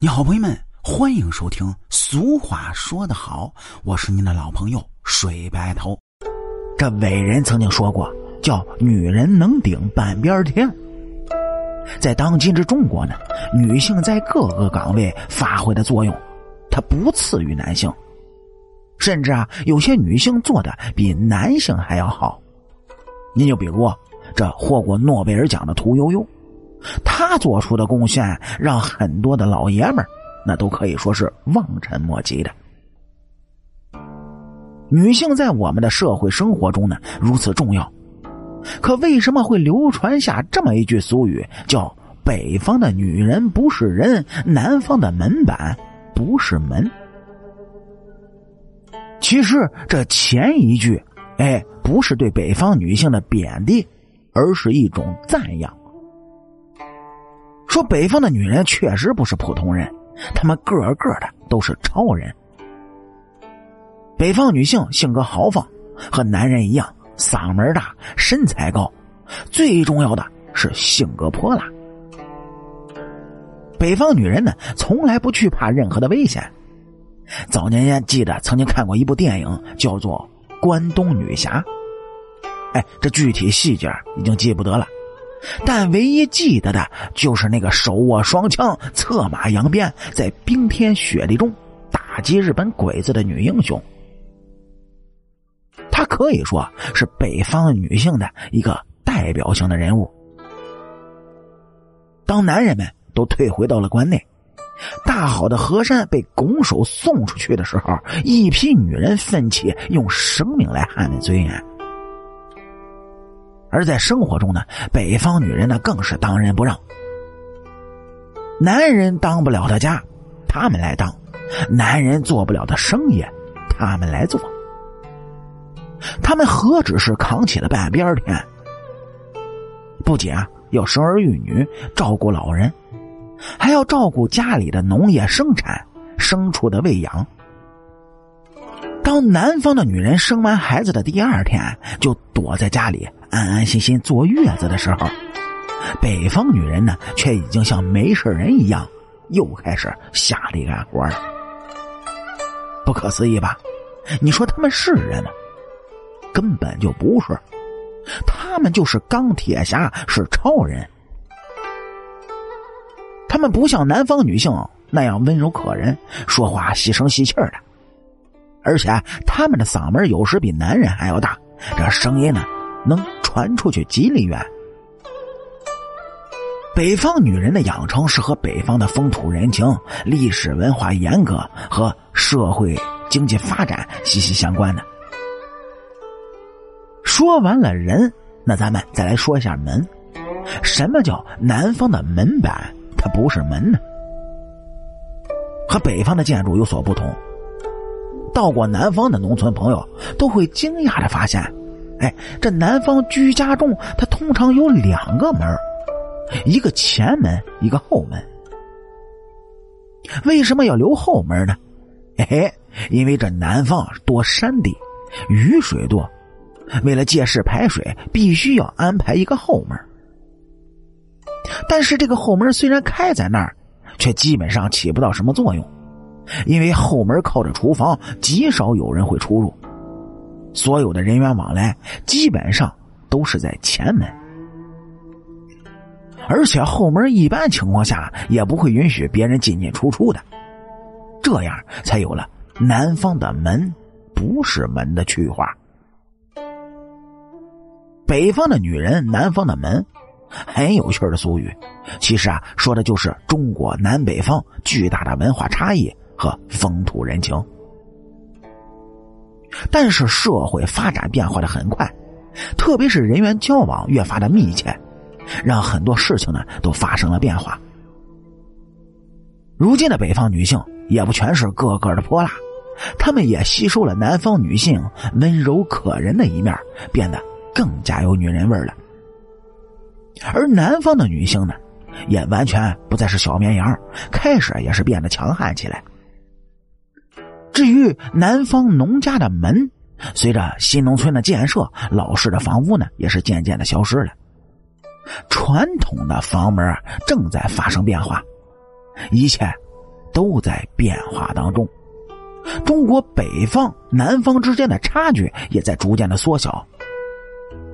你好，朋友们，欢迎收听。俗话说得好，我是您的老朋友水白头。这伟人曾经说过，叫“女人能顶半边天”。在当今之中国呢，女性在各个岗位发挥的作用，它不次于男性，甚至啊，有些女性做的比男性还要好。您就比如这获过诺贝尔奖的屠呦呦。他做出的贡献，让很多的老爷们儿那都可以说是望尘莫及的。女性在我们的社会生活中呢如此重要，可为什么会流传下这么一句俗语，叫“北方的女人不是人，南方的门板不是门”？其实这前一句，哎，不是对北方女性的贬低，而是一种赞扬。说北方的女人确实不是普通人，她们个个的都是超人。北方女性性格豪放，和男人一样，嗓门大，身材高，最重要的是性格泼辣。北方女人呢，从来不惧怕任何的危险。早年间记得曾经看过一部电影，叫做《关东女侠》。哎，这具体细节已经记不得了。但唯一记得的就是那个手握双枪、策马扬鞭，在冰天雪地中打击日本鬼子的女英雄。她可以说是北方女性的一个代表性的人物。当男人们都退回到了关内，大好的河山被拱手送出去的时候，一批女人奋起用生命来捍卫尊严。而在生活中呢，北方女人呢更是当仁不让。男人当不了的家，他们来当；男人做不了的生意，他们来做。他们何止是扛起了半边天，不仅啊要生儿育女、照顾老人，还要照顾家里的农业生产、牲畜的喂养。当南方的女人生完孩子的第二天，就躲在家里。安安心心坐月子的时候，北方女人呢，却已经像没事人一样，又开始下地干活了。不可思议吧？你说他们是人吗？根本就不是，他们就是钢铁侠，是超人。他们不像南方女性那样温柔可人，说话细声细气的，而且他们的嗓门有时比男人还要大，这声音呢。能传出去几里远。北方女人的养成是和北方的风土人情、历史文化严格和社会经济发展息息相关的。说完了人，那咱们再来说一下门。什么叫南方的门板？它不是门呢？和北方的建筑有所不同。到过南方的农村朋友都会惊讶的发现。哎，这南方居家中，它通常有两个门一个前门，一个后门。为什么要留后门呢？嘿，因为这南方多山地，雨水多，为了借势排水，必须要安排一个后门。但是这个后门虽然开在那儿，却基本上起不到什么作用，因为后门靠着厨房，极少有人会出入。所有的人员往来基本上都是在前门，而且后门一般情况下也不会允许别人进进出出的，这样才有了南方的门不是门的句话。北方的女人，南方的门，很有趣的俗语，其实啊，说的就是中国南北方巨大的文化差异和风土人情。但是社会发展变化的很快，特别是人员交往越发的密切，让很多事情呢都发生了变化。如今的北方女性也不全是个个的泼辣，她们也吸收了南方女性温柔可人的一面，变得更加有女人味了。而南方的女性呢，也完全不再是小绵羊，开始也是变得强悍起来。至于南方农家的门，随着新农村的建设，老式的房屋呢也是渐渐的消失了。传统的房门正在发生变化，一切都在变化当中。中国北方、南方之间的差距也在逐渐的缩小。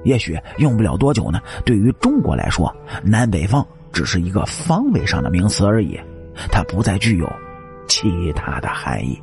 也许用不了多久呢，对于中国来说，南北方只是一个方位上的名词而已，它不再具有其他的含义。